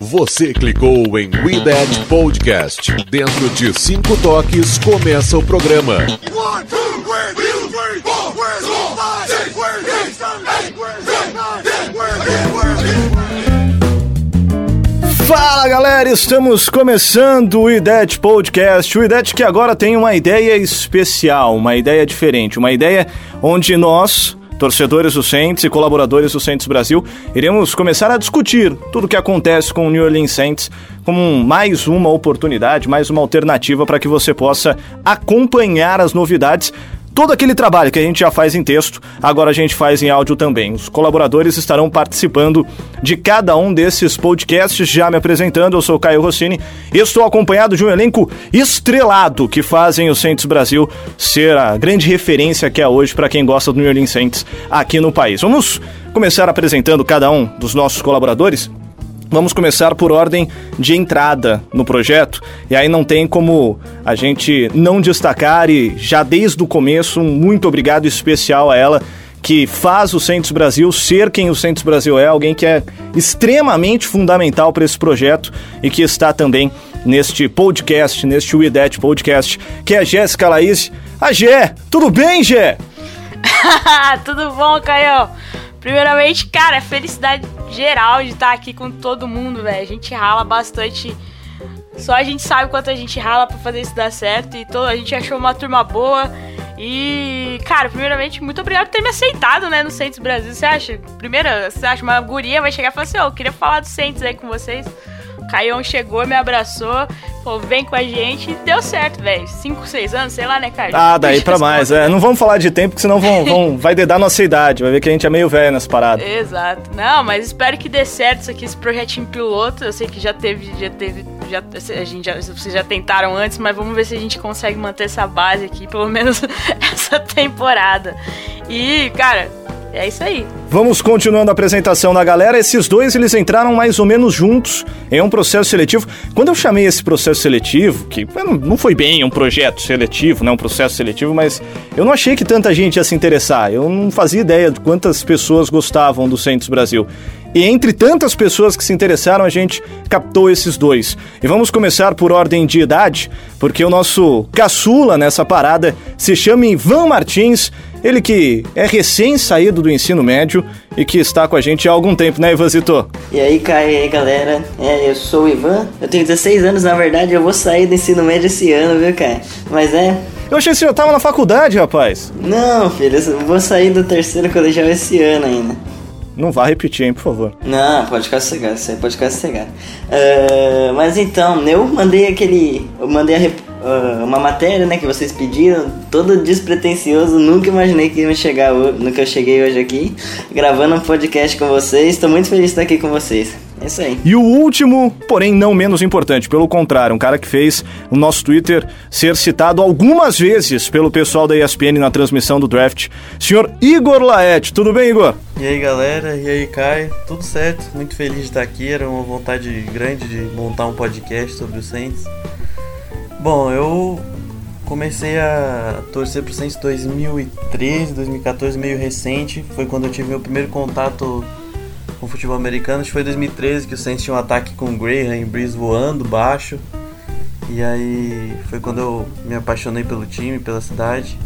Você clicou em We That Podcast. Dentro de cinco toques, começa o programa. Fala galera, estamos começando o IDET Podcast. O IDET que agora tem uma ideia especial, uma ideia diferente, uma ideia onde nós, torcedores do Saints e colaboradores do Saints Brasil, iremos começar a discutir tudo o que acontece com o New Orleans Saints como mais uma oportunidade, mais uma alternativa para que você possa acompanhar as novidades todo aquele trabalho que a gente já faz em texto, agora a gente faz em áudio também. Os colaboradores estarão participando de cada um desses podcasts, já me apresentando, eu sou Caio Rossini e estou acompanhado de um elenco estrelado que fazem o Saints Brasil ser a grande referência que é hoje para quem gosta do New Orleans Saints aqui no país. Vamos começar apresentando cada um dos nossos colaboradores? Vamos começar por ordem de entrada no projeto, e aí não tem como a gente não destacar, e já desde o começo, um muito obrigado especial a ela, que faz o Centros Brasil ser quem o Centros Brasil é, alguém que é extremamente fundamental para esse projeto e que está também neste podcast, neste WeDet Podcast, que é a Jéssica Laís. A Gé, tudo bem, Gé? tudo bom, Caio? Primeiramente, cara, felicidade geral de estar aqui com todo mundo, velho. A gente rala bastante. Só a gente sabe quanto a gente rala para fazer isso dar certo. E todo, a gente achou uma turma boa. E, cara, primeiramente, muito obrigado por ter me aceitado, né, no Centros Brasil. Você acha? Primeiro, você acha uma guria vai chegar e falar assim: Ô, oh, eu queria falar do Centros aí com vocês. Caião chegou, me abraçou, falou, vem com a gente, e deu certo, velho. 5, 6 anos, sei lá, né, cara? Ah, daí pra mais, é. Não vamos falar de tempo, porque senão vão, vão, vai dedar nossa idade, vai ver que a gente é meio velho nessa parada. Exato. Não, mas espero que dê certo isso aqui, esse projetinho piloto. Eu sei que já teve, já teve, já, a gente já, vocês já tentaram antes, mas vamos ver se a gente consegue manter essa base aqui, pelo menos essa temporada. E, cara, é isso aí. Vamos continuando a apresentação da galera. Esses dois eles entraram mais ou menos juntos em um processo seletivo. Quando eu chamei esse processo seletivo, que não foi bem um projeto seletivo, né, um processo seletivo, mas eu não achei que tanta gente ia se interessar. Eu não fazia ideia de quantas pessoas gostavam do Centros Brasil. E entre tantas pessoas que se interessaram, a gente captou esses dois. E vamos começar por ordem de idade, porque o nosso caçula nessa parada se chama Ivan Martins, ele que é recém-saído do ensino médio e que está com a gente há algum tempo, né, Ivanzito? E aí, Caio, e aí, galera? É, eu sou o Ivan, eu tenho 16 anos, na verdade, eu vou sair do ensino médio esse ano, viu, Caio? Mas é, eu achei que você já tava na faculdade, rapaz. Não, filho, eu vou sair do terceiro colegial esse ano ainda. Não vá repetir, hein, por favor. Não, pode sossegado, isso aí pode sossegado. Uh, mas então, eu mandei aquele. Eu mandei a, uh, uma matéria, né, que vocês pediram, todo despretensioso, nunca imaginei que ia chegar no que eu cheguei hoje aqui, gravando um podcast com vocês. Estou muito feliz de estar aqui com vocês. É isso aí. E o último, porém não menos importante, pelo contrário, um cara que fez o nosso Twitter ser citado algumas vezes pelo pessoal da ESPN na transmissão do draft, senhor Igor Laet. Tudo bem, Igor? E aí, galera? E aí, Caio? Tudo certo? Muito feliz de estar aqui. Era uma vontade grande de montar um podcast sobre o Saints. Bom, eu comecei a torcer pro Saints 2013, 2014, meio recente. Foi quando eu tive meu primeiro contato com futebol americano. Acho que foi 2013 que o Saints tinha um ataque com o Graham e Breeze voando baixo. E aí foi quando eu me apaixonei pelo time, pela cidade.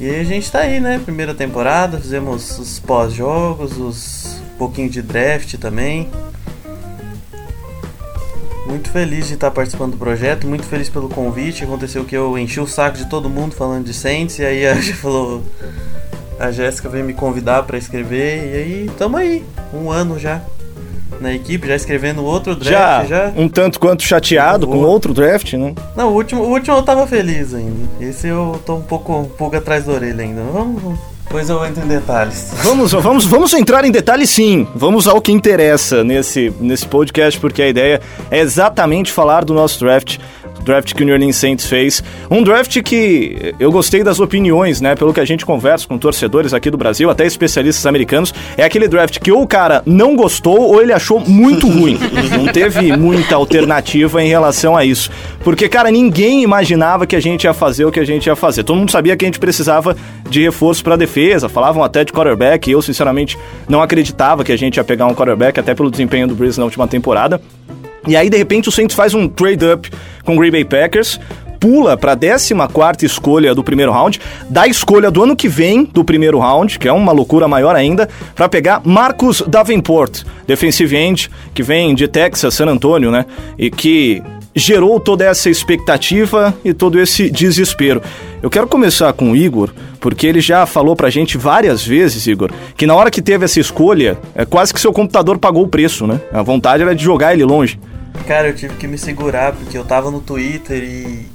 E aí a gente tá aí, né? Primeira temporada, fizemos os pós-jogos, os um pouquinho de draft também. Muito feliz de estar participando do projeto, muito feliz pelo convite. Aconteceu que eu enchi o saco de todo mundo falando de Saints e aí a gente falou, a Jéssica veio me convidar para escrever e aí tamo aí, um ano já na equipe, já escrevendo outro draft. Já, já. um tanto quanto chateado com outro draft, né? Não, o último, o último eu tava feliz ainda. Esse eu tô um pouco um pouco atrás da orelha ainda. Vamos, vamos. Depois eu entro em detalhes. Vamos, vamos, vamos entrar em detalhes sim. Vamos ao que interessa nesse, nesse podcast, porque a ideia é exatamente falar do nosso draft draft que o New Orleans Saints fez. Um draft que eu gostei das opiniões, né? Pelo que a gente conversa com torcedores aqui do Brasil, até especialistas americanos, é aquele draft que ou o cara não gostou ou ele achou muito ruim. Não teve muita alternativa em relação a isso. Porque, cara, ninguém imaginava que a gente ia fazer o que a gente ia fazer. Todo mundo sabia que a gente precisava de reforço para defesa, falavam até de quarterback. Eu, sinceramente, não acreditava que a gente ia pegar um quarterback, até pelo desempenho do Breeze na última temporada. E aí, de repente, o Saints faz um trade-up com o Green Bay Packers, pula para a 14 escolha do primeiro round, da escolha do ano que vem do primeiro round, que é uma loucura maior ainda, para pegar Marcus Davenport, defensive end, que vem de Texas, San Antonio, né? E que gerou toda essa expectativa e todo esse desespero. Eu quero começar com o Igor, porque ele já falou pra gente várias vezes, Igor, que na hora que teve essa escolha, é quase que seu computador pagou o preço, né? A vontade era de jogar ele longe. Cara, eu tive que me segurar porque eu tava no Twitter e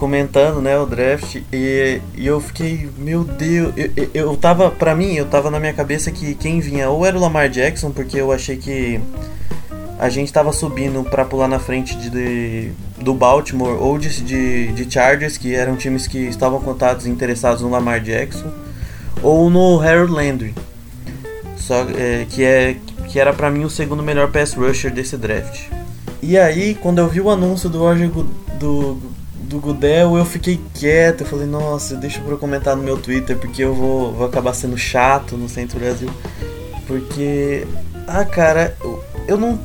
comentando, né, o draft e, e eu fiquei, meu Deus, eu, eu, tava, pra mim, eu tava na minha cabeça que quem vinha ou era o Lamar Jackson, porque eu achei que a gente tava subindo para pular na frente de, de, do Baltimore ou de, de, de, Chargers, que eram times que estavam contados interessados no Lamar Jackson, ou no Harold Landry, só, é, que, é, que era para mim o segundo melhor pass rusher desse draft. E aí, quando eu vi o anúncio do Roger do, do Gudel, eu fiquei quieto, eu falei, nossa, deixa eu comentar no meu Twitter, porque eu vou, vou acabar sendo chato no Centro Brasil. Porque, ah cara, eu, eu não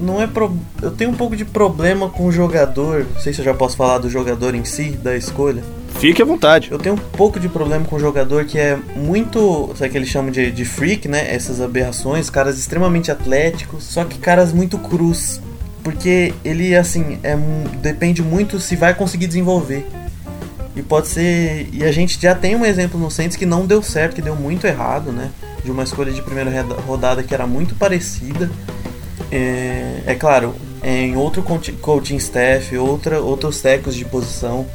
não é pro... eu tenho um pouco de problema com o jogador. Não sei se eu já posso falar do jogador em si, da escolha. Fique à vontade. Eu tenho um pouco de problema com o jogador que é muito. Sabe que eles chamam de, de freak, né? Essas aberrações, caras extremamente atléticos, só que caras muito cruz. Porque ele, assim, é, depende muito se vai conseguir desenvolver. E pode ser. E a gente já tem um exemplo no Saints que não deu certo, que deu muito errado, né? De uma escolha de primeira rodada que era muito parecida é, é claro, é em outro coaching staff, outra, outros técnicos de posição,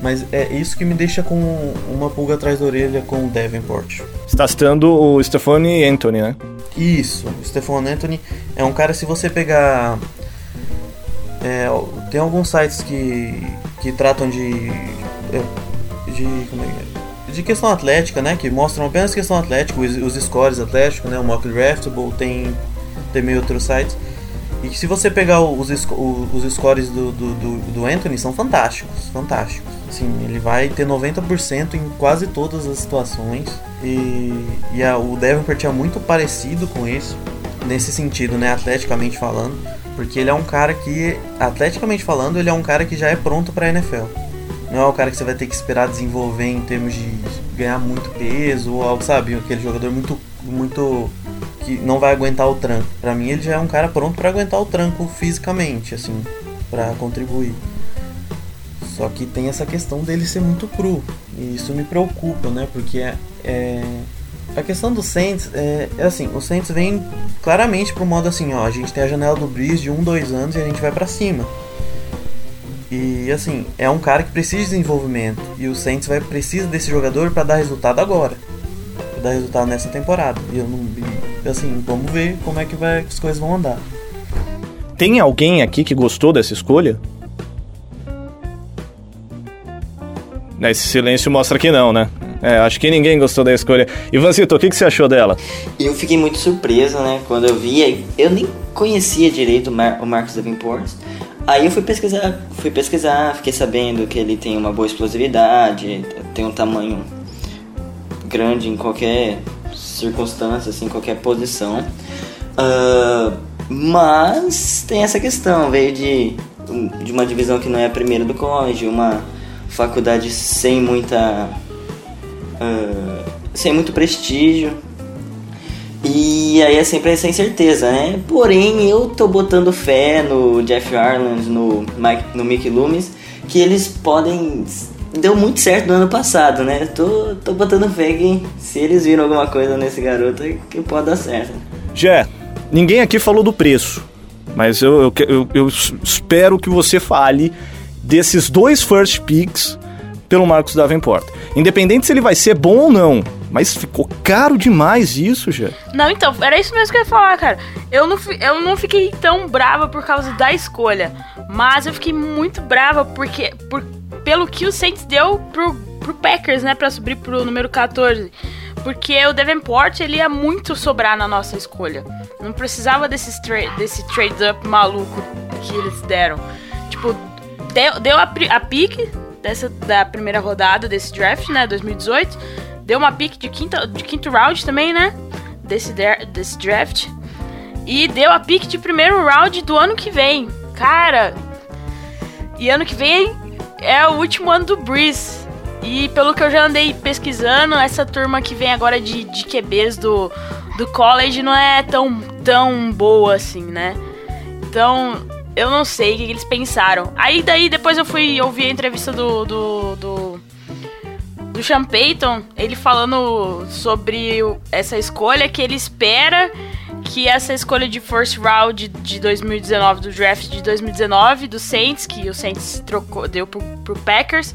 mas é isso que me deixa com uma pulga atrás da orelha com o Davenport. Está citando o Stephanie Anthony, né? Isso, o Stephanie Anthony é um cara, se você pegar. É, tem alguns sites que, que tratam de. É, de, é, de questão atlética, né? Que mostram apenas questão atlética, os, os scores atléticos, né? O Mock Draftable, tem também outros sites. E se você pegar os, os scores do, do, do, Anthony, são fantásticos, fantásticos. Assim, ele vai ter 90% em quase todas as situações. E, e a, o Davenport é muito parecido com isso, nesse sentido, né, atleticamente falando. Porque ele é um cara que, atleticamente falando, ele é um cara que já é pronto para NFL. Não é o cara que você vai ter que esperar desenvolver em termos de ganhar muito peso ou algo, sabe? Aquele jogador muito, muito que não vai aguentar o tranco. Para mim ele já é um cara pronto para aguentar o tranco fisicamente, assim, para contribuir. Só que tem essa questão dele ser muito cru. E isso me preocupa, né? Porque é, é... a questão do Saints é, é, assim, o Saints vem claramente pro modo assim, ó, a gente tem a janela do Breeze de um, dois anos e a gente vai para cima. E assim, é um cara que precisa de desenvolvimento e o Saints vai precisa desse jogador para dar resultado agora. Pra dar resultado nessa temporada. E eu não assim, vamos ver como é que vai, as coisas vão andar. Tem alguém aqui que gostou dessa escolha? Esse silêncio mostra que não, né? É, acho que ninguém gostou da escolha. Ivancito, o que, que você achou dela? Eu fiquei muito surpreso, né? Quando eu vi, eu nem conhecia direito o, Mar o Marcos Davenport. Aí eu fui pesquisar, fui pesquisar, fiquei sabendo que ele tem uma boa explosividade, tem um tamanho grande em qualquer circunstância, assim, qualquer posição. Uh, mas tem essa questão, veio de, de uma divisão que não é a primeira do college, uma faculdade sem muita. Uh, sem muito prestígio. E aí é sempre essa incerteza, né? Porém, eu tô botando fé no Jeff Arland, no, Mike, no Mickey Loomis, que eles podem deu muito certo no ano passado, né? Tô, tô botando fé que se eles viram alguma coisa nesse garoto, que pode dar certo. Jé, ninguém aqui falou do preço, mas eu, eu, eu, eu espero que você fale desses dois first picks pelo Marcos Davenport. Independente se ele vai ser bom ou não, Mas ficou caro demais isso, já. Não, então, era isso mesmo que eu ia falar, cara. Eu não, eu não fiquei tão brava por causa da escolha. Mas eu fiquei muito brava porque. Por, pelo que o Saints deu pro, pro Packers, né? Pra subir pro número 14. Porque o Davenport, ele ia muito sobrar na nossa escolha. Não precisava desse, tra desse trade-up maluco que eles deram. Tipo, deu, deu a, a pique dessa, da primeira rodada desse draft, né? 2018. Deu uma pick de, quinta, de quinto round também, né? Desse, desse draft. E deu a pick de primeiro round do ano que vem. Cara, e ano que vem é o último ano do Breeze. E pelo que eu já andei pesquisando, essa turma que vem agora de, de QBs do, do college não é tão, tão boa assim, né? Então, eu não sei o que eles pensaram. Aí daí depois eu fui ouvir a entrevista do, do, do, do Sean Payton, ele falando sobre essa escolha que ele espera que essa escolha de first round de 2019, do draft de 2019 do Saints, que o Saints trocou, deu pro, pro Packers,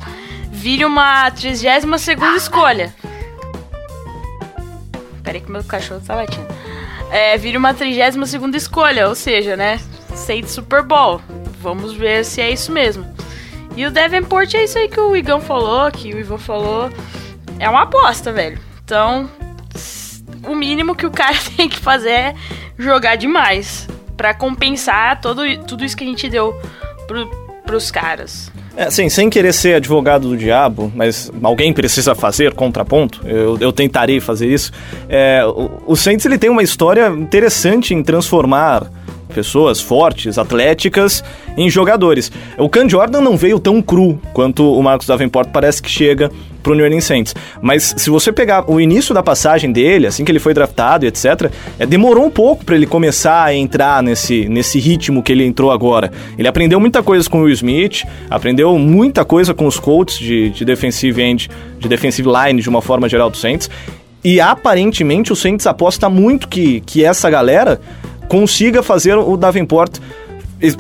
vire uma 32 segunda escolha. Peraí que meu cachorro tá latindo. É, vire uma 32 segunda escolha, ou seja, né, Saints Super Bowl. Vamos ver se é isso mesmo. E o Davenport é isso aí que o Igão falou, que o Ivan falou. É uma aposta, velho. Então, o mínimo que o cara tem que fazer é jogar demais. para compensar todo, tudo isso que a gente deu pro, pros caras. É, assim, sem querer ser advogado do diabo, mas alguém precisa fazer contraponto, eu, eu tentarei fazer isso. É, o, o Saints ele tem uma história interessante em transformar pessoas fortes, atléticas, em jogadores. O Can Jordan não veio tão cru quanto o Marcos Davenport parece que chega pro New Orleans Saints. Mas se você pegar o início da passagem dele, assim que ele foi draftado e etc., é, demorou um pouco para ele começar a entrar nesse, nesse ritmo que ele entrou agora. Ele aprendeu muita coisa com o Will Smith, aprendeu muita coisa com os Colts de, de defensive end, de defensive line de uma forma geral do Saints. E aparentemente o Saints aposta muito que, que essa galera consiga fazer o Davenport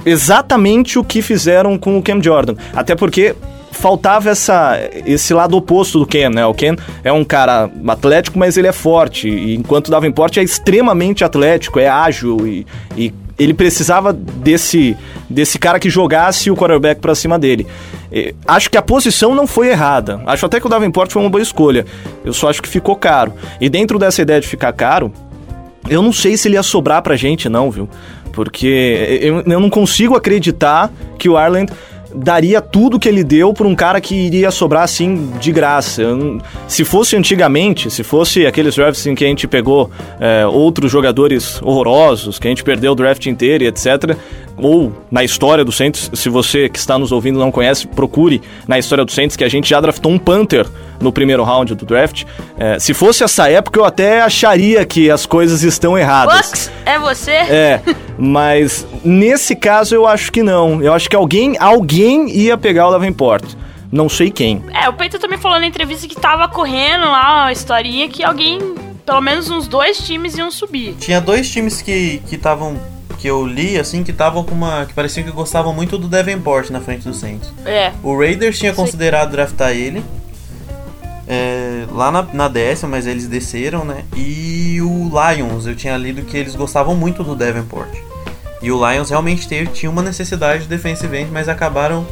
exatamente o que fizeram com o Cam Jordan. Até porque faltava essa, esse lado oposto do Ken, né? O Ken é um cara atlético, mas ele é forte. E enquanto o Davenport é extremamente atlético, é ágil e, e ele precisava desse, desse cara que jogasse o quarterback para cima dele. Acho que a posição não foi errada. Acho até que o Davenport foi uma boa escolha. Eu só acho que ficou caro. E dentro dessa ideia de ficar caro, eu não sei se ele ia sobrar pra gente, não, viu? Porque eu, eu não consigo acreditar que o Ireland daria tudo que ele deu por um cara que iria sobrar assim de graça. Se fosse antigamente, se fosse aqueles drafts em que a gente pegou é, outros jogadores horrorosos, que a gente perdeu o draft inteiro e etc., ou na história do Saints, se você que está nos ouvindo não conhece, procure na história do Saints que a gente já draftou um Panther no primeiro round do draft. É, se fosse essa época, eu até acharia que as coisas estão erradas. Bucks, é você? É, mas nesse caso eu acho que não. Eu acho que alguém, alguém ia pegar o Davenport. Não sei quem. É, o Peito também falou na entrevista que tava correndo lá a historinha que alguém, pelo menos uns dois times iam subir. Tinha dois times que estavam que eu li, assim, que estavam com uma. que pareciam que gostavam muito do Davenport na frente do Saints. É. O Raiders tinha considerado draftar ele. É, lá na, na décima, mas eles desceram, né? E o Lions, eu tinha lido que eles gostavam muito do Davenport. E o Lions realmente teve, tinha uma necessidade de defensive end, mas acabaram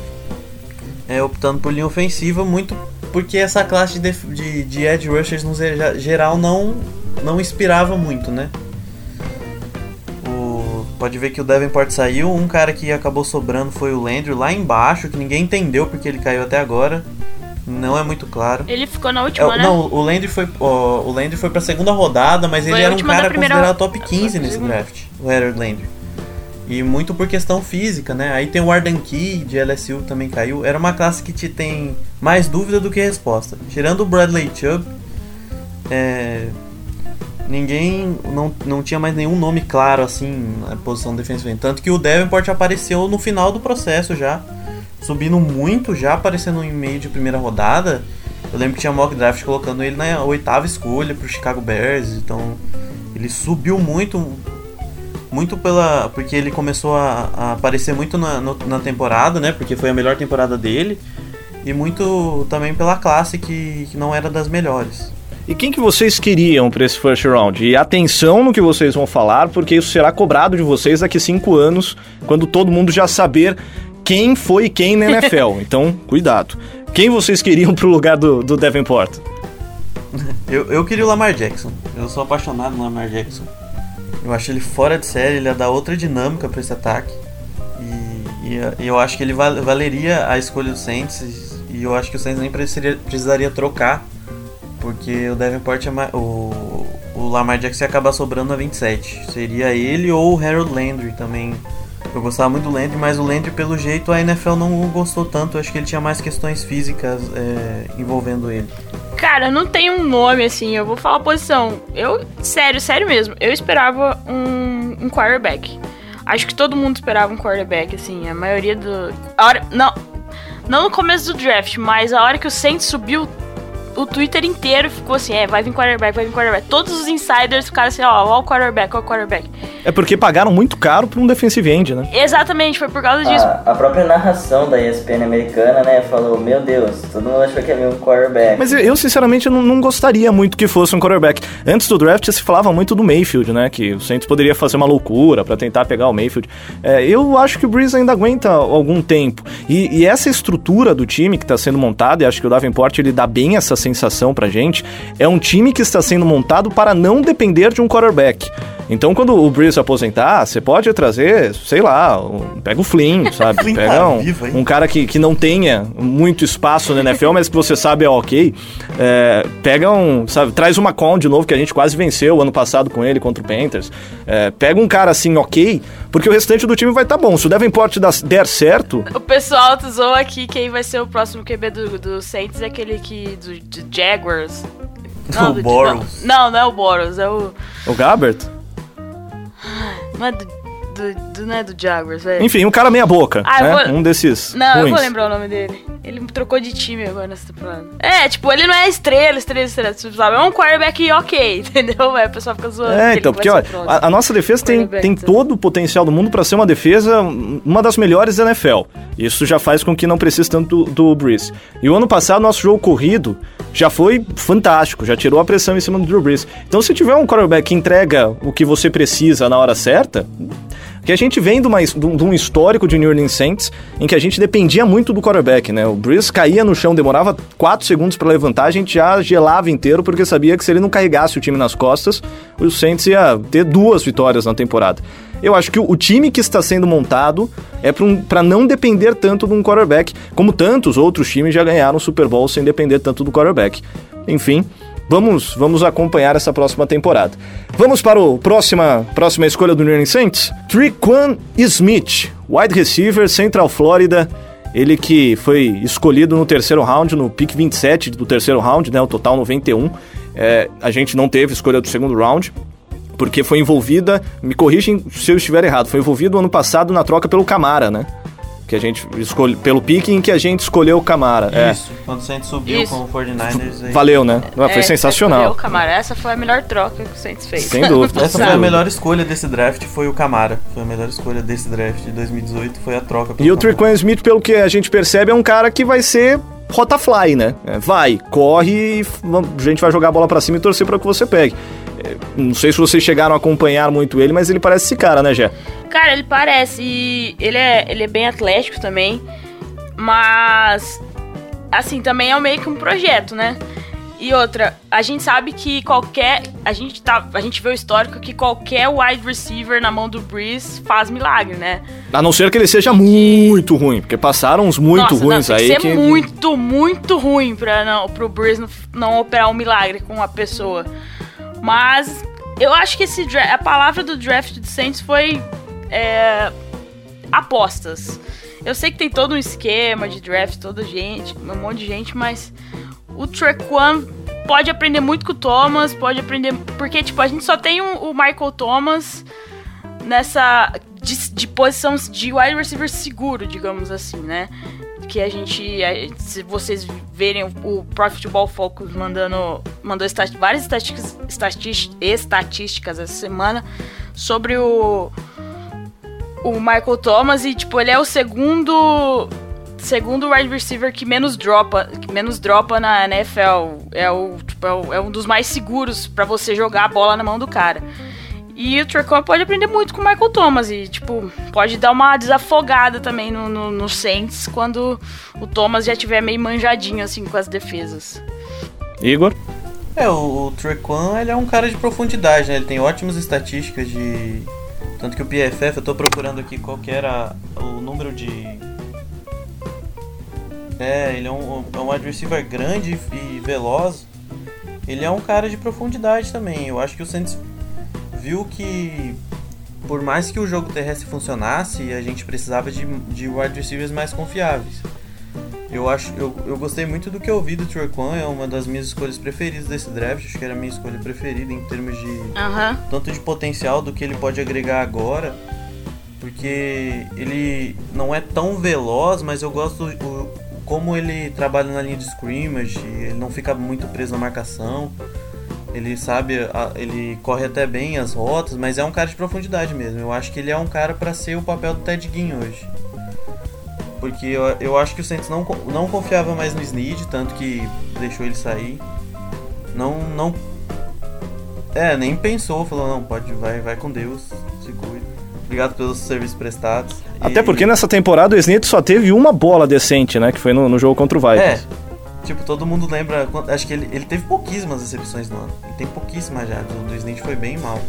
é, optando por linha ofensiva, muito porque essa classe de, de, de edge rushers no geral não, não inspirava muito, né? Pode ver que o Davenport saiu, um cara que acabou sobrando foi o Landry lá embaixo, que ninguém entendeu porque ele caiu até agora. Não é muito claro. Ele ficou na última, é, né? Não, o Landry foi, ó, o Landry foi pra segunda rodada, mas foi ele era um cara primeira... considerado top 15 nesse draft, o Harold Landry. E muito por questão física, né? Aí tem o Arden Key de LSU também caiu. Era uma classe que te tem mais dúvida do que resposta. Tirando o Bradley Chubb, é, ninguém não, não tinha mais nenhum nome claro assim na posição defensiva. Tanto que o Davenport apareceu no final do processo já, subindo muito, já aparecendo em meio de primeira rodada. Eu lembro que tinha mock draft colocando ele na oitava escolha para o Chicago Bears, então ele subiu muito, muito pela porque ele começou a, a aparecer muito na, no, na temporada, né? Porque foi a melhor temporada dele e muito também pela classe que, que não era das melhores. E quem que vocês queriam para esse first round? E atenção no que vocês vão falar, porque isso será cobrado de vocês daqui cinco anos, quando todo mundo já saber quem foi quem na NFL. então, cuidado. Quem vocês queriam pro lugar do, do Davenport? Eu, eu queria o Lamar Jackson. Eu sou apaixonado no Lamar Jackson. Eu acho ele fora de série, ele ia dar outra dinâmica para esse ataque. E, e, eu acho que ele val, valeria a escolha do Saints. E eu acho que o Saints nem precisaria, precisaria trocar. Porque o Davenport é mais, o, o Lamar Jackson ia acabar sobrando a 27. Seria ele ou o Harold Landry também. Eu gostava muito do Landry, mas o Landry, pelo jeito, a NFL não gostou tanto. Eu acho que ele tinha mais questões físicas é, envolvendo ele. Cara, não tem um nome assim, eu vou falar posição. Eu, sério, sério mesmo, eu esperava um, um quarterback. Acho que todo mundo esperava um quarterback, assim, a maioria do. A hora, não, não no começo do draft, mas a hora que o Saints subiu o Twitter inteiro ficou assim, é, vai vir quarterback, vai vir quarterback. Todos os insiders ficaram assim, ó, ó o quarterback, ó o quarterback. É porque pagaram muito caro pra um defensive end, né? Exatamente, foi por causa disso. A, a própria narração da ESPN americana, né, falou, meu Deus, todo mundo achou que ia vir um quarterback. Mas eu, sinceramente, não, não, gostaria muito que fosse um quarterback. Antes do draft se falava muito do Mayfield, né, que o Saints poderia fazer uma loucura para tentar pegar o Mayfield. É, eu acho que o Breeze ainda aguenta algum tempo. E, e essa estrutura do time que está sendo montada, e acho que o Davenport ele dá bem essa sensação pra gente, é um time que está sendo montado para não depender de um quarterback. Então, quando o Breeze aposentar, você pode trazer, sei lá, um, pega o Flynn, sabe? Flynn pega tá um, vivo, hein? um cara que, que não tenha muito espaço na NFL, mas que você sabe é ok. É, pega um, sabe, traz uma con de novo, que a gente quase venceu ano passado com ele contra o Panthers. É, pega um cara assim, ok, porque o restante do time vai estar tá bom. Se o Davenport der certo. O pessoal zoa aqui quem vai ser o próximo QB do, do Saints é aquele que. do, do Jaguars. Não, o do- Boros. Não, não, não é o Boros, é o. O Gabbert? É do. do, do- não é do Jaguars, velho. Enfim, um cara meia boca. Ah, eu né? vou- Um desses. Não, eu ruins. vou lembrar o nome dele. Ele trocou de time agora nessa temporada. É, tipo, ele não é estrela, estrela, estrela, sabe? É um quarterback ok, entendeu? Aí o pessoal fica zoando. É, então, porque olha, a, a nossa defesa tem, tem então. todo o potencial do mundo para ser uma defesa, uma das melhores da NFL. Isso já faz com que não precise tanto do, do Breeze. E o ano passado, nosso jogo corrido já foi fantástico, já tirou a pressão em cima do Drew Brees. Então, se tiver um quarterback que entrega o que você precisa na hora certa, que a gente vem de, uma, de um um histórico de New Orleans Saints em que a gente dependia muito do quarterback, né? O Breeze caía no chão, demorava 4 segundos para levantar, a gente já gelava inteiro porque sabia que se ele não carregasse o time nas costas, o Saints ia ter duas vitórias na temporada. Eu acho que o, time que está sendo montado é para não depender tanto de um quarterback, como tantos outros times já ganharam Super Bowl sem depender tanto do quarterback. Enfim, Vamos, vamos acompanhar essa próxima temporada. Vamos para a próxima, próxima escolha do New Orleans Saints? Triquan Smith, wide receiver, Central Florida. Ele que foi escolhido no terceiro round, no pick 27 do terceiro round, né, o total 91. É, a gente não teve escolha do segundo round, porque foi envolvida, me corrigem se eu estiver errado, foi envolvido ano passado na troca pelo Camara, né? Que a gente escolhe pelo pique em que a gente escolheu o Camara. É. Isso, quando o Saints subiu Isso. com o 49ers. Aí... Valeu, né? É, foi sensacional. Eu, Camara, essa foi a melhor troca que o Saints fez. Sem dúvida. Essa foi a melhor escolha desse draft, foi o Camara. Foi a melhor escolha desse draft de 2018, foi a troca pelo E o. Triquan Smith, pelo que a gente percebe, é um cara que vai ser rotafly, né? É, Vai, corre e a gente vai jogar a bola pra cima e torcer pra que você pegue. É, Não sei se vocês chegaram a acompanhar muito ele, mas ele parece esse cara, né, Gé? Cara, ele parece. E ele é, ele é bem atlético também. Mas. Assim, também é meio que um projeto, né? E outra, a gente sabe que qualquer. A gente, tá, a gente vê o histórico que qualquer wide receiver na mão do Breeze faz milagre, né? A não ser que ele seja muito ruim, porque passaram uns muito Nossa, ruins não, tem aí que ser muito, muito ruim pra não, pro Breeze não, não operar um milagre com a pessoa. Mas eu acho que esse a palavra do draft do Saints foi é, apostas. Eu sei que tem todo um esquema de draft, toda gente, um monte de gente, mas o Trequan pode aprender muito com o Thomas, pode aprender. Porque, tipo, a gente só tem o, o Michael Thomas nessa. De, de posição de wide receiver seguro, digamos assim, né? Que a gente. se vocês verem o, Pro Football Focus mandando. Mandou várias estatísticas, estatis- estatísticas essa semana sobre o o Michael Thomas e, tipo, ele é o segundo segundo wide receiver que menos dropa, que menos dropa na NFL. É, o, tipo, é, o, é um dos mais seguros para você jogar a bola na mão do cara. E o Tracon pode aprender muito com o Michael Thomas e, tipo, pode dar uma desafogada também no, no, no Saints quando o Thomas já tiver meio manjadinho, assim, com as defesas. Igor? É, o, o Trequan, ele é um cara de profundidade, né? Ele tem ótimas estatísticas de... Tanto que o PFF, eu tô procurando aqui qual que era o número de... É, ele é um, é um wide receiver grande e veloz. Ele é um cara de profundidade também. Eu acho que o Saints viu que por mais que o jogo terrestre funcionasse, a gente precisava de, de wide receivers mais confiáveis. Eu acho, eu, eu gostei muito do que eu vi do Turquan, é uma das minhas escolhas preferidas desse draft, acho que era a minha escolha preferida em termos de Uhum. tanto de potencial do que ele pode agregar agora, porque ele não é tão veloz, mas eu gosto o, como ele trabalha na linha de scrimmage, ele não fica muito preso na marcação. Ele sabe, ele corre até bem as rotas, mas é um cara de profundidade mesmo. Eu acho que ele é um cara pra ser o papel do Ted Ginn hoje. Porque eu, eu acho que o Saints não, não confiava mais no Snead, tanto que deixou ele sair. Não, não. É, nem pensou, falou, não, pode, vai, vai com Deus, se cuida. Obrigado pelos serviços prestados. Até E- porque nessa temporada o Smith só teve uma bola decente, né? Que foi no, no jogo contra o É, Vikings. Tipo, todo mundo lembra. quando- Acho que ele, ele teve pouquíssimas recepções no ano. Ele tem pouquíssimas já. O do Snead foi bem mal.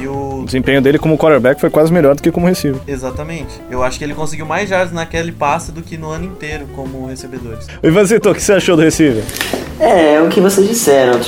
E o. O desempenho dele como quarterback foi quase melhor do que como receiver. Exatamente. Eu acho que ele conseguiu mais jardas naquele passe do que no ano inteiro como recebedores. E você, Tô, o que você achou do receiver? É, é o que vocês disseram. O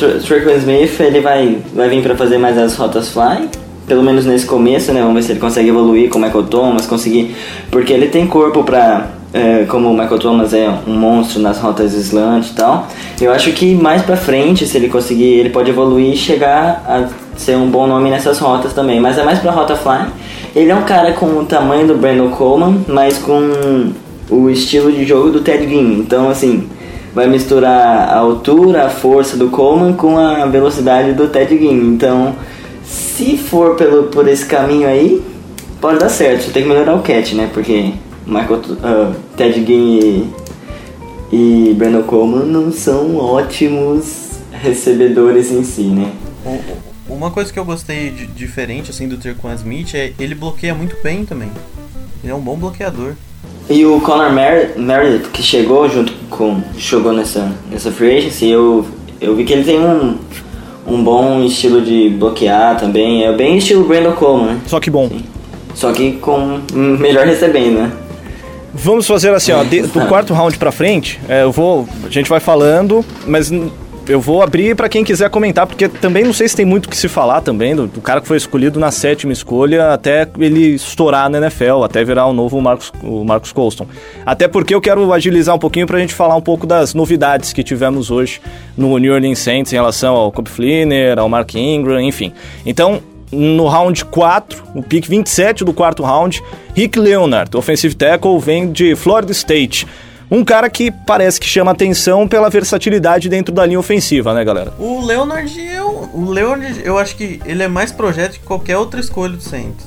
Smith, ele vai, vai vir pra fazer mais as rotas fly. Pelo menos nesse começo, né? Vamos ver se ele consegue evoluir com o Michael Thomas, conseguir... Porque ele tem corpo pra... é, como o Michael Thomas é um monstro nas rotas slant e tal. Eu acho que mais pra frente, se ele conseguir, ele pode evoluir e chegar a ser um bom nome nessas rotas também. Mas é mais pra rota fly. Ele é um cara com o tamanho do Brandon Coleman, mas com o estilo de jogo do Ted Ginn. Então, assim, vai misturar a altura, a força do Coleman com a velocidade do Ted Ginn. Então, se for pelo, por esse caminho aí, pode dar certo. Só tem que melhorar o catch, né? Porque Michael, ah, Ted Ginn e, e Brandon Coleman não são ótimos recebedores em si, né? Uma coisa que eu gostei de diferente assim do Terquan Smith é ele bloqueia muito bem também. Ele é um bom bloqueador. E o Conor Mer Meredith, que chegou junto com. chegou nessa, nessa free agency, eu, eu vi que ele tem um, um bom estilo de bloquear também. É bem estilo Brandon Coleman, né? Só que bom. Só que com melhor recebendo, né? Vamos fazer assim, ó, de- do quarto round pra frente, é, eu vou, a gente vai falando, mas eu vou abrir pra quem quiser comentar, porque também não sei se tem muito o que se falar também do, do cara que foi escolhido na sétima escolha até ele estourar na NFL, até virar o novo Marcos, o Marcos Colston. Até porque eu quero agilizar um pouquinho pra gente falar um pouco das novidades que tivemos hoje no New Orleans Saints em relação ao Cobb Flinner, ao Mark Ingram, enfim. Então, no round 4, o pick 27 do quarto round, Rick Leonard, offensive tackle, vem de Florida State. Um cara que parece que chama atenção pela versatilidade dentro da linha ofensiva, né, galera? O Leonard, eu, o Leonard, eu acho que ele é mais projeto que qualquer outra escolha do Saints.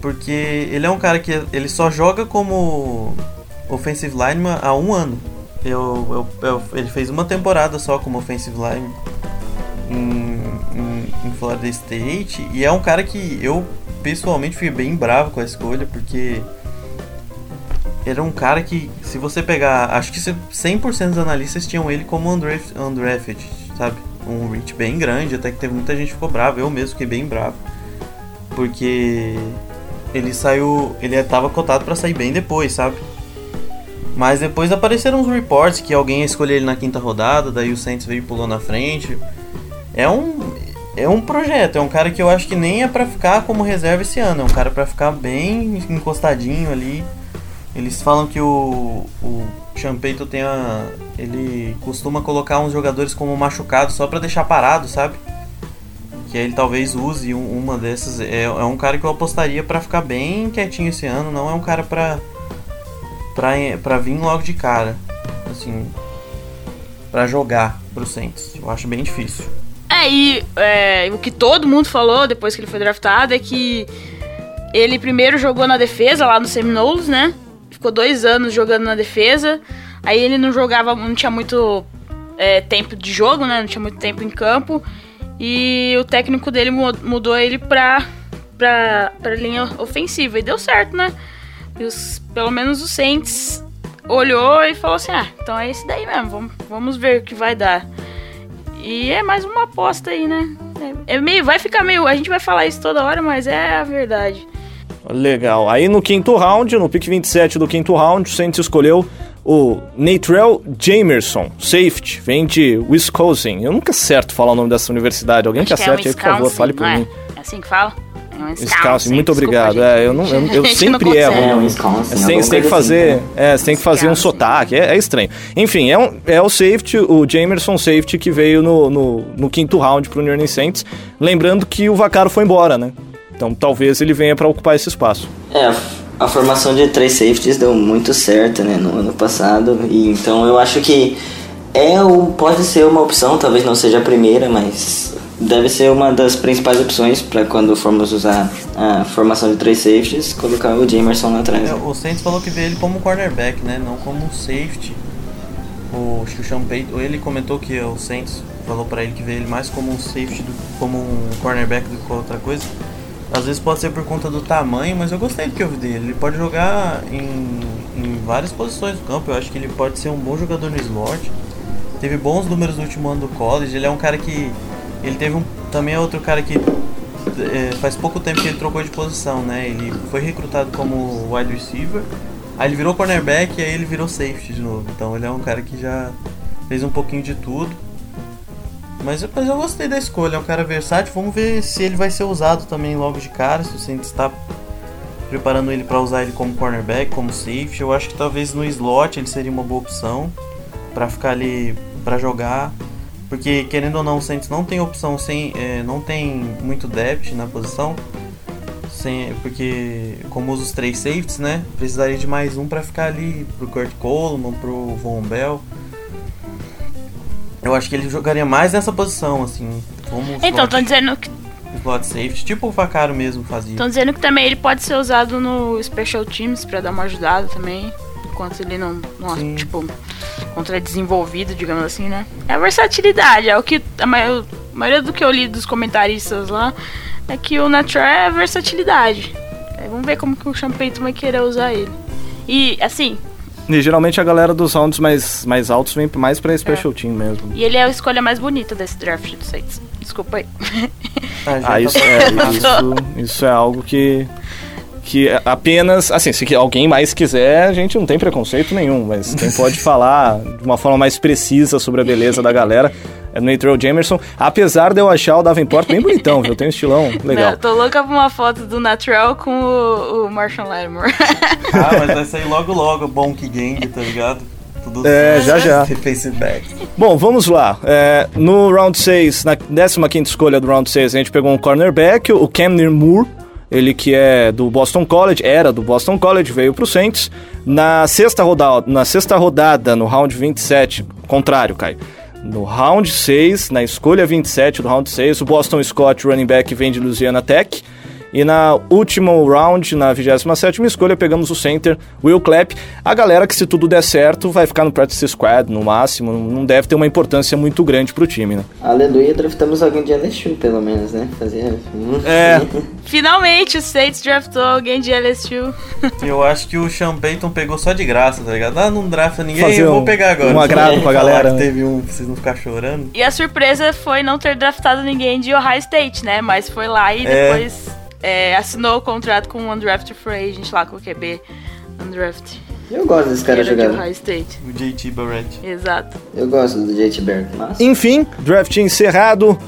Porque ele é um cara que ele só joga como offensive lineman há um ano. Eu, eu- eu- ele fez uma temporada só como offensive lineman em, em, em Florida State. E é um cara que eu pessoalmente fiquei bem bravo com a escolha, porque era um cara que, se você pegar, acho que se- 100% dos analistas tinham ele como undrafted, undrafted, sabe? Um reach bem grande, até que teve muita gente que ficou brava, eu mesmo fiquei bem bravo. Porque ele saiu, ele tava cotado pra sair bem depois, sabe? Mas depois apareceram uns reports que alguém ia escolher ele na quinta rodada, daí o Saints veio e pulou na frente. É um é um projeto, é um cara que eu acho que nem é pra ficar como reserva esse ano, é um cara pra ficar bem encostadinho ali. Eles falam que o, o Champeito tem a. Ele costuma colocar uns jogadores como machucados só pra deixar parado, sabe? Que ele talvez use um- uma dessas. É, é um cara que eu apostaria pra ficar bem quietinho esse ano, não é um cara pra. pra, pra vir logo de cara. Assim. Pra jogar pro Saints. Eu acho bem difícil. E é, o que todo mundo falou depois que ele foi draftado é que ele primeiro jogou na defesa lá no Seminoles, né? ficou dois anos jogando na defesa. Aí ele não jogava, não tinha muito é, tempo de jogo, né? Não tinha muito tempo em campo. E o técnico dele mudou ele pra, pra, pra linha ofensiva. E deu certo, né? Os, pelo menos o Saints olhou e falou assim: ah, então é esse daí mesmo, vamos, vamos ver o que vai dar. E é mais uma aposta aí, né? É, é, meio, vai ficar meio. A gente vai falar isso toda hora, mas é a verdade. Legal. Aí no quinto round, no pick 27 do quinto round, o Saints escolheu o Natrell Jamerson, safety, vem de Wisconsin. Eu nunca acerto falar o nome dessa universidade. Alguém Acho que acerte é aí, por favor, fale por é? mim. É assim que fala? Wisconsin, muito obrigado. É, eu, não, eu, eu sempre erro. É, Wisconsin. Você tem, tem que fazer, assim, é, você tem que fazer um sotaque, é, é, estranho. Enfim, é, um, é o safety, o Jamerson safety que veio no, no, no quinto round pro New Orleans Saints. Lembrando que o Vacaro foi embora, né? Então talvez ele venha para ocupar esse espaço. É, a formação de três safeties deu muito certo, né, no ano passado. E então eu acho que é o, pode ser uma opção, talvez não seja a primeira, mas deve ser uma das principais opções para quando formos usar a formação de três safeties, colocar o Jamerson lá atrás. É, o Saints falou que vê ele como cornerback, né? Não como safety. O Sean Payton, ele comentou que o Saints falou para ele que vê ele mais como um safety, do, como um cornerback do que outra coisa. Às vezes pode ser por conta do tamanho, mas eu gostei do que eu vi dele. Ele pode jogar em, em várias posições do campo. Eu acho que ele pode ser um bom jogador no slot. Teve bons números no último ano do college. Ele é um cara que ele teve um, também é outro cara que é, faz pouco tempo que ele trocou de posição, né? Ele foi recrutado como wide receiver, aí ele virou cornerback e aí ele virou safety de novo. Então ele é um cara que já fez um pouquinho de tudo. Mas depois eu gostei da escolha, é um cara versátil. Vamos ver se ele vai ser usado também logo de cara, se o Saints está preparando ele para usar ele como cornerback, como safety. Eu acho que talvez no slot ele seria uma boa opção para ficar ali para jogar porque, querendo ou não, o Saints não tem opção sem. É, não tem muito depth na posição. Sem, porque, como usa os três safeties, né? Precisaria de mais um para ficar ali pro Kurt Coleman, pro Von Bell. Eu acho que ele jogaria mais nessa posição, assim. Como então, estão dizendo que. Slot safety, tipo o Facaro mesmo fazia. Estão dizendo que também ele pode ser usado no Special Teams para dar uma ajudada também. Enquanto ele não. não tipo contra desenvolvido, digamos assim, né? É a versatilidade, é o que a maioria, a maioria do que eu li dos comentaristas lá é que o Natural é a versatilidade. Aí vamos ver como que o Champeito vai querer usar ele. E assim, e geralmente a galera dos rounds mais, mais altos vem mais pra special é. team mesmo. E ele é a escolha mais bonita desse draft do Saints. Desculpa aí. Ah, ah isso, tá é, isso, isso é algo que que apenas, assim, se alguém mais quiser, a gente não tem preconceito nenhum, mas quem pode falar de uma forma mais precisa sobre a beleza da galera é o Natrell Jamerson, apesar de eu achar o Davenport bem bonitão, viu? Tem um estilão legal. Não, tô louca por uma foto do Natrell com o, o Marshall Lattimore. ah, mas vai sair logo logo, Bonk Gang, tá ligado? Tudo é, já já. Bom, vamos lá. É, no round 6, na 15 escolha do round 6, a gente pegou um cornerback, o Camden Moore, ele que é do Boston College, era do Boston College, veio para o Saints. Na sexta, rodada, na sexta rodada, no round 27, contrário, Caio. No round 6, na escolha 27 do round 6, o Boston Scott, running back, vem de Louisiana Tech. E na última round, na 27 escolha, pegamos o center Will Clapp. A galera que, se tudo der certo, vai ficar no practice squad no máximo. Não deve ter uma importância muito grande pro time, né? Aleluia, draftamos alguém de LSU, pelo menos, né? Fazia... É. Finalmente o Saints draftou alguém de LSU. Eu acho que o Sean Payton pegou só de graça, tá ligado? Ah, não drafta ninguém, Fazer eu vou pegar agora. Um agrado pra galera. Que teve um, pra vocês não ficar chorando. E a surpresa foi não ter draftado ninguém de Ohio State, né? Mas foi lá e é. depois é, assinou o contrato com o Undrafted Free Agent lá com o QB Undrafted. Eu gosto desse cara jogando. O JT Barrett. Exato. Eu gosto do JT Barrett. Mas... Enfim, draft encerrado.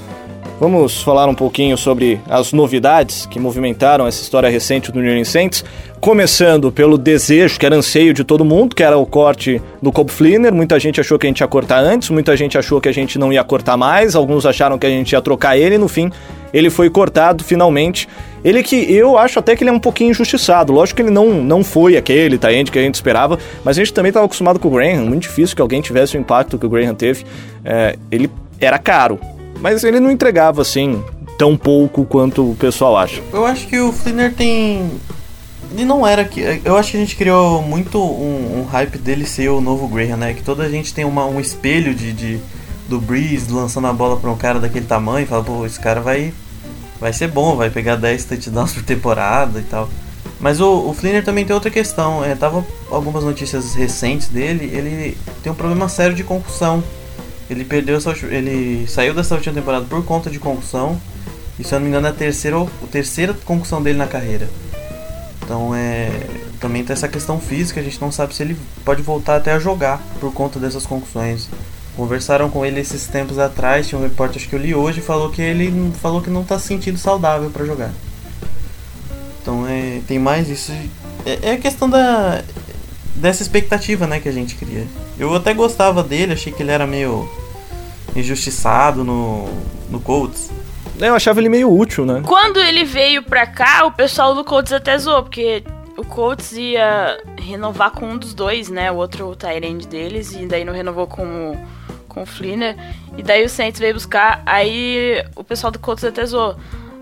Vamos falar um pouquinho sobre as novidades que movimentaram essa história recente do New Saints, começando pelo desejo, que era anseio de todo mundo, que era o corte do Cobb Flinner. Muita gente achou que a gente ia cortar antes, muita gente achou que a gente não ia cortar mais, alguns acharam que a gente ia trocar ele, no fim ele foi cortado finalmente. Ele que eu acho até que ele é um pouquinho injustiçado. Lógico que ele não, não foi aquele Tyrande que a gente esperava, mas a gente também estava acostumado com o Graham. Muito difícil que alguém tivesse o impacto que o Graham teve. É, ele era caro, mas ele não entregava assim tão pouco quanto o pessoal acha. Eu acho que o Flinner tem E não era que. Eu acho que a gente criou muito um, um hype dele ser o novo Graham, né? Que toda a gente tem uma, um espelho de, de do Breeze lançando a bola pra um cara daquele tamanho e fala, pô, esse cara vai. Vai ser bom, vai pegar 10 touchdowns por temporada e tal. Mas o, o Flinner também tem outra questão. É, tava algumas notícias recentes dele. Ele tem um problema sério de concussão. Ele perdeu ele saiu dessa última temporada por conta de concussão. E se eu não me engano é a terceira, a terceira concussão dele na carreira. Então é. Também tem essa questão física, a gente não sabe se ele pode voltar até a jogar por conta dessas concussões. Conversaram com ele esses tempos atrás, tinha um repórter acho que eu li hoje falou que ele falou que não está se sentindo saudável para jogar. Então é, tem mais isso. É, é a questão da dessa expectativa, né, que a gente cria. Eu até gostava dele, achei que ele era meio injustiçado no no Colts. Eu achava ele meio útil, né? Quando ele veio pra cá, o pessoal do Colts até zoou, porque o Colts ia renovar com um dos dois, né? O outro o Tyrande deles, e daí não renovou com o, com o Flinner. E daí o Saints veio buscar, aí o pessoal do Colts até zoou.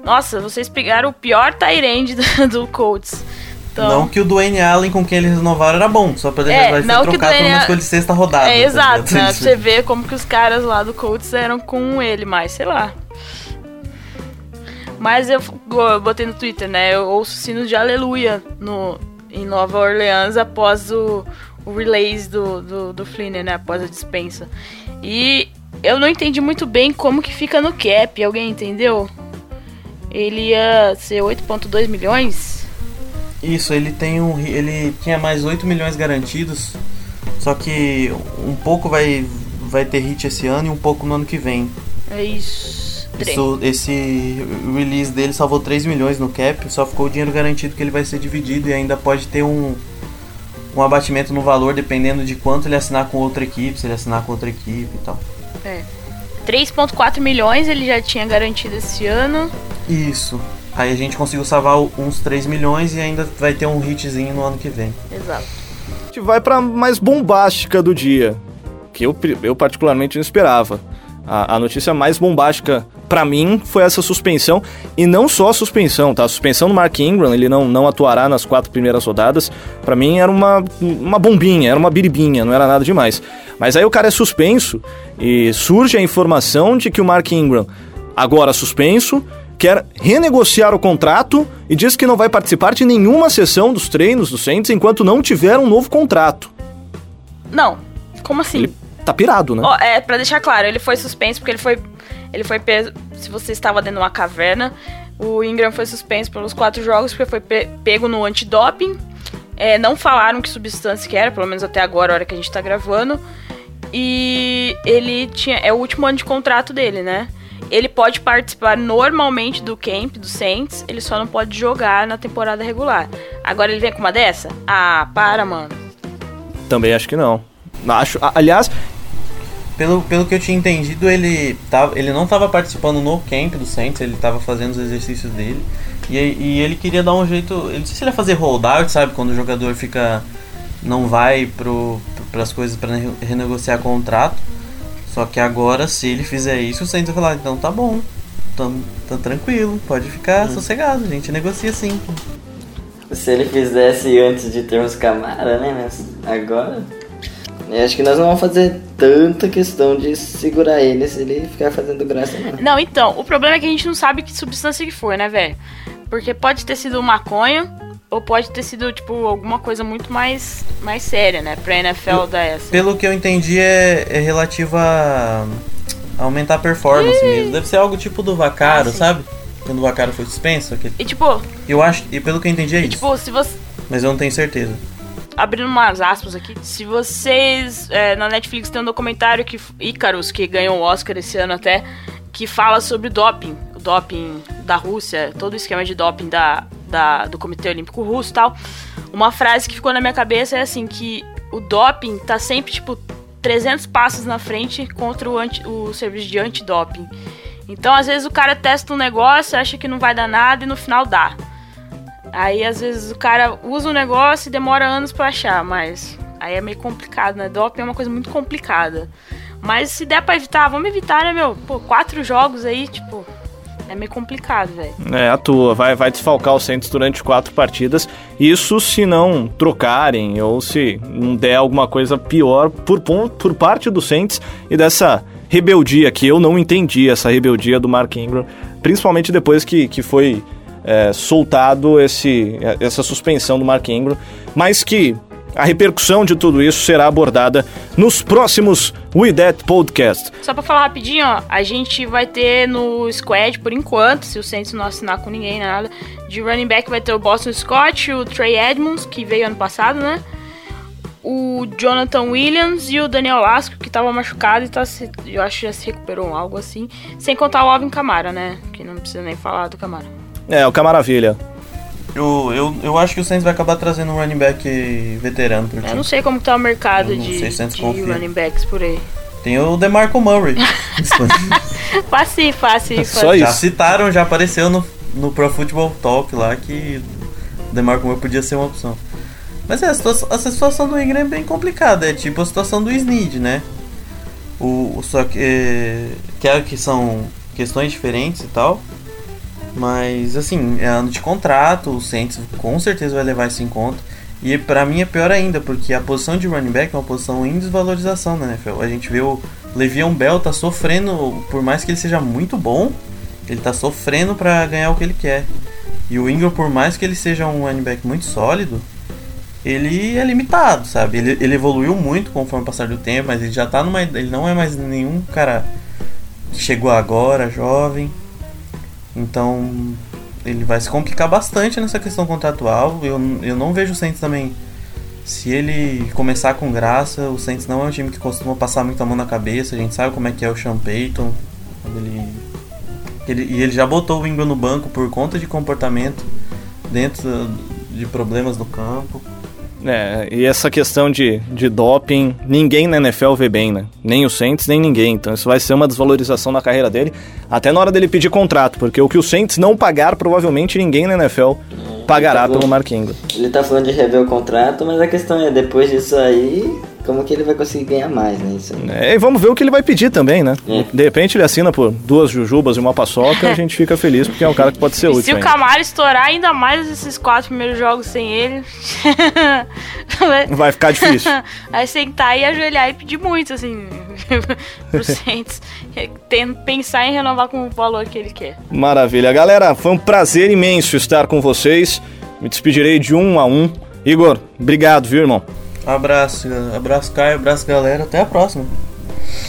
Nossa, vocês pegaram o pior Tyrande do, do Colts. Então, Não que o Dwayne Allen com quem eles renovaram era bom, só pra É, deixar de não que o trocar Dwayne pelo menos Allen- de sexta rodada. É, tá exato, né? Pra você ver como que os caras lá do Colts eram com ele, mas sei lá. Mas eu eu botei no Twitter, né? Eu ouço sino de aleluia no, em Nova Orleans após o, o release do, do, do Flinner, né? Após a dispensa. E eu não entendi muito bem como que fica no cap. Alguém entendeu? Ele ia ser 8.2 milhões? Isso, ele tem um. Ele tinha mais 8 milhões garantidos. Só que um pouco vai, vai ter hit esse ano e um pouco no ano que vem. É isso. Isso, esse release dele salvou 3 milhões no cap, só ficou o dinheiro garantido que ele vai ser dividido e ainda pode ter um, um abatimento no valor dependendo de quanto ele assinar com outra equipe, se ele assinar com outra equipe e tal. É. 3.4 milhões ele já tinha garantido esse ano. Isso. Aí a gente conseguiu salvar uns 3 milhões e ainda vai ter um hitzinho no ano que vem. Exato. A gente vai pra mais bombástica do dia, que eu, eu particularmente não esperava. A, a notícia mais bombástica pra mim foi essa suspensão, e não só a suspensão, tá? A suspensão do Mark Ingram, ele não, não atuará nas quatro primeiras rodadas, pra mim era uma, uma bombinha, era uma biribinha, não era nada demais. Mas aí o cara é suspenso e surge a informação de que o Mark Ingram, agora suspenso, quer renegociar o contrato e diz que não vai participar de nenhuma sessão dos treinos do Saints enquanto não tiver um novo contrato. Não, como assim? Ele tá pirado, né? Ó, é, pra deixar claro, ele foi suspenso porque ele foi. Ele foi preso. Se você estava dentro de uma caverna, o Ingram foi suspenso pelos quatro jogos porque foi pe- pego no antidoping. É, não falaram que substância que era, pelo menos até agora, a hora que a gente tá gravando. E ele tinha. É o último ano de contrato dele, né? Ele pode participar normalmente do camp do Saints, ele só não pode jogar na temporada regular. Agora ele vem com uma dessa? Ah, para, mano. Também acho que não. Acho, aliás, Pelo, pelo que eu tinha entendido, ele, tava, ele não estava participando no camp do Saints, ele estava fazendo os exercícios dele. E, e ele queria dar um jeito. Eu não sei se ele ia fazer holdout, sabe? Quando o jogador fica. não vai pro, pras coisas para renegociar contrato. Só que agora, se ele fizer isso, o Saints vai falar: então tá bom, tá, tá tranquilo, pode ficar sossegado, a gente negocia sim. Se ele fizesse antes de termos Camara, né? Mas agora. Eu acho que nós não vamos fazer tanta questão de segurar ele se ele ficar fazendo graça, não. Não, então, o problema é que a gente não sabe que substância que foi, né, velho? Porque pode ter sido maconha, ou pode ter sido, tipo, alguma coisa muito mais, mais séria, né? Pra NFL dar essa. Pelo que eu entendi, é, é relativo a a aumentar a performance mesmo. Deve ser algo tipo do Vacaro, Ah, sabe? Quando o Vacaro foi suspenso. aquele- E tipo, Eu acho, e pelo que eu entendi é e, isso. tipo, se você. Mas eu não tenho certeza. Abrindo umas aspas aqui. Se vocês. é, na Netflix tem um documentário que. Icarus, que ganhou o Oscar esse ano até. Que fala sobre doping. Doping da Rússia, todo o esquema de doping da, da, do Comitê Olímpico Russo e tal. Uma frase que ficou na minha cabeça é assim: que o doping tá sempre, tipo, 300 passos na frente contra o, anti, o serviço de antidoping. Então, às vezes, o cara testa um negócio, acha que não vai dar nada e no final dá. Aí às vezes o cara usa o negócio e demora anos pra achar, mas aí é meio complicado, né? Doping é uma coisa muito complicada. Mas se der pra evitar, vamos evitar, né, meu? Pô, quatro jogos aí, tipo, é meio complicado, velho. É, atua. Vai, vai desfalcar o Saints durante quatro partidas. Isso se não trocarem ou se não der alguma coisa pior por, por parte do Saints e dessa rebeldia que eu não entendi, essa rebeldia do Mark Ingram, principalmente depois que, que foi é, soltado esse, essa suspensão do Mark Ingram, mas que a repercussão de tudo isso será abordada nos próximos We That Podcast. Só pra falar rapidinho, ó, a gente vai ter no squad, por enquanto, se o Saints não assinar com ninguém, nada, de running back vai ter o Boston Scott, o Trey Edmonds, que veio ano passado, né? O Jonathan Williams e o Daniel Lasco, que tava machucado e tá se, eu acho que já se recuperou, algo assim. Sem contar o Alvin Camara, né? Que não precisa nem falar do Camara. É, o Camaravilha. Eu, eu, eu acho que o Saints vai acabar trazendo um running back veterano pro time. Eu não sei como tá o mercado de, de running backs por aí. Tem o DeMarco Murray. fácil, fácil, Só isso. Já citaram, já apareceu no, no Pro Football Talk lá que o DeMarco Murray podia ser uma opção. Mas é, a situação, a situação do Ingram é bem complicada. É tipo a situação do Snead, né? O, só que, é, que, é, que são questões diferentes e tal. Mas assim, é ano de contrato, o Saints com certeza vai levar isso em conta. E para mim é pior ainda, porque a posição de running back é uma posição em desvalorização na NFL. A gente vê o Le'Veon Bell tá sofrendo, por mais que ele seja muito bom, ele tá sofrendo para ganhar o que ele quer. E o Ingram, por mais que ele seja um running back muito sólido, ele é limitado, sabe? Ele, ele evoluiu muito conforme o passar do tempo, mas ele já tá numa. Ele não é mais nenhum cara que chegou agora, jovem. Então ele vai se complicar bastante nessa questão contratual. Eu, eu não vejo o Saints também. Se ele começar com graça, o Saints não é um time que costuma passar muito a mão na cabeça. A gente sabe como é que é o Sean Payton. Ele, ele, e ele já botou o Ingram no banco por conta de comportamento dentro de problemas no campo. É, e essa questão de, de doping, ninguém na NFL vê bem, né? Nem o Saints, nem ninguém. Então isso vai ser uma desvalorização na carreira dele, até na hora dele pedir contrato, porque o que o Saints não pagar, provavelmente ninguém na NFL pagará tá pelo Mark Ingram. Ele tá falando de rever o contrato, mas a questão é, depois disso aí, como que ele vai conseguir ganhar mais, né? Isso é, e vamos ver o que ele vai pedir também, né? É. De repente ele assina por duas jujubas e uma paçoca, a gente fica feliz porque é um cara que pode ser útil. Se o Camaro estourar ainda mais esses quatro primeiros jogos sem ele, vai ficar difícil. Vai sentar e ajoelhar e pedir muito, assim, pro Saints. Pensar em renovar com o valor que ele quer. Maravilha. Galera, foi um prazer imenso estar com vocês. Me despedirei de um a um. Igor, obrigado, viu, irmão? Abraço, abraço Caio, abraço galera, até a próxima.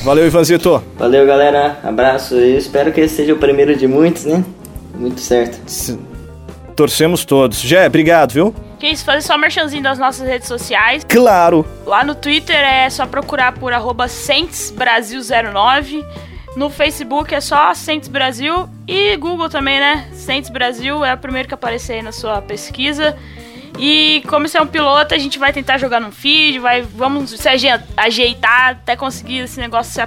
Valeu, Ivanzito. Valeu, galera, abraço. Eu espero que esse seja o primeiro de muitos, né? Muito certo. Torcemos todos. Jé, obrigado, viu? Que isso, fazer só merchanzinho das nossas redes sociais. Claro! Lá no Twitter é só procurar por arroba SentsBrasil09. No Facebook é só Sentes Brasil e Google também, né? Sentes Brasil é o primeiro que aparecer aí na sua pesquisa. E como isso é um piloto, a gente vai tentar jogar no feed, vai, vamos se ajeitar até conseguir esse negócio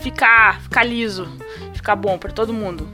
ficar, ficar liso, ficar bom para todo mundo.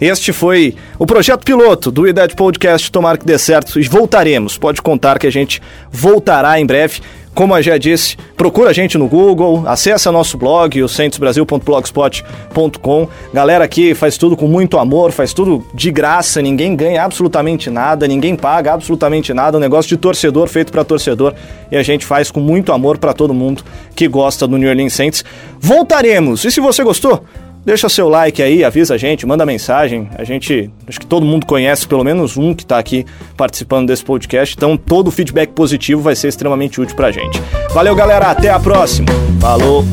Este foi o projeto piloto do IDED Podcast. Tomara que dê certo e voltaremos. Pode contar que a gente voltará em breve. Como eu já disse, procura a gente no Google, acessa nosso blog, o centrosbrasil.blogspot.com. Galera aqui faz tudo com muito amor, faz tudo de graça, ninguém ganha absolutamente nada, ninguém paga absolutamente nada, um negócio de torcedor feito para torcedor e a gente faz com muito amor para todo mundo que gosta do New Orleans Saints. Voltaremos. E se você gostou, Deixa seu like aí, avisa a gente, manda mensagem. A gente, acho que todo mundo conhece pelo menos um que está aqui participando desse podcast. Então, todo feedback positivo vai ser extremamente útil pra gente. Valeu, galera. Até a próxima. Falou.